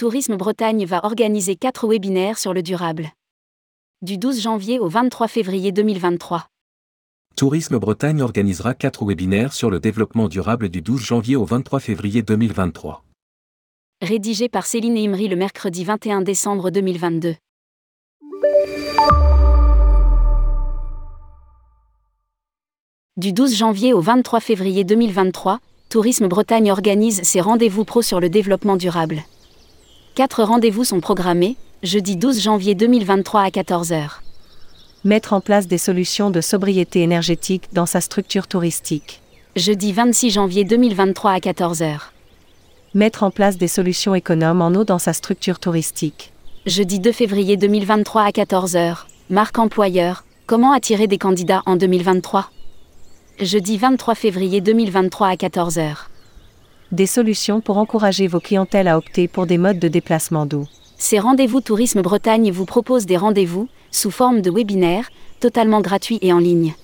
Tourisme Bretagne va organiser quatre webinaires sur le durable. Du 12 janvier au 23 février 2023. Tourisme Bretagne organisera quatre webinaires sur le développement durable du 12 janvier au 23 février 2023. Rédigé par Céline Imri le mercredi 21 décembre 2022. Du 12 janvier au 23 février 2023, Tourisme Bretagne organise ses rendez-vous pro sur le développement durable. Quatre rendez-vous sont programmés, jeudi 12 janvier 2023 à 14h. Mettre en place des solutions de sobriété énergétique dans sa structure touristique. Jeudi 26 janvier 2023 à 14h. Mettre en place des solutions économes en eau dans sa structure touristique. Jeudi 2 février 2023 à 14h. Marque employeur. Comment attirer des candidats en 2023 Jeudi 23 février 2023 à 14h. Des solutions pour encourager vos clientèles à opter pour des modes de déplacement doux. Ces rendez-vous Tourisme Bretagne vous proposent des rendez-vous, sous forme de webinaires, totalement gratuits et en ligne.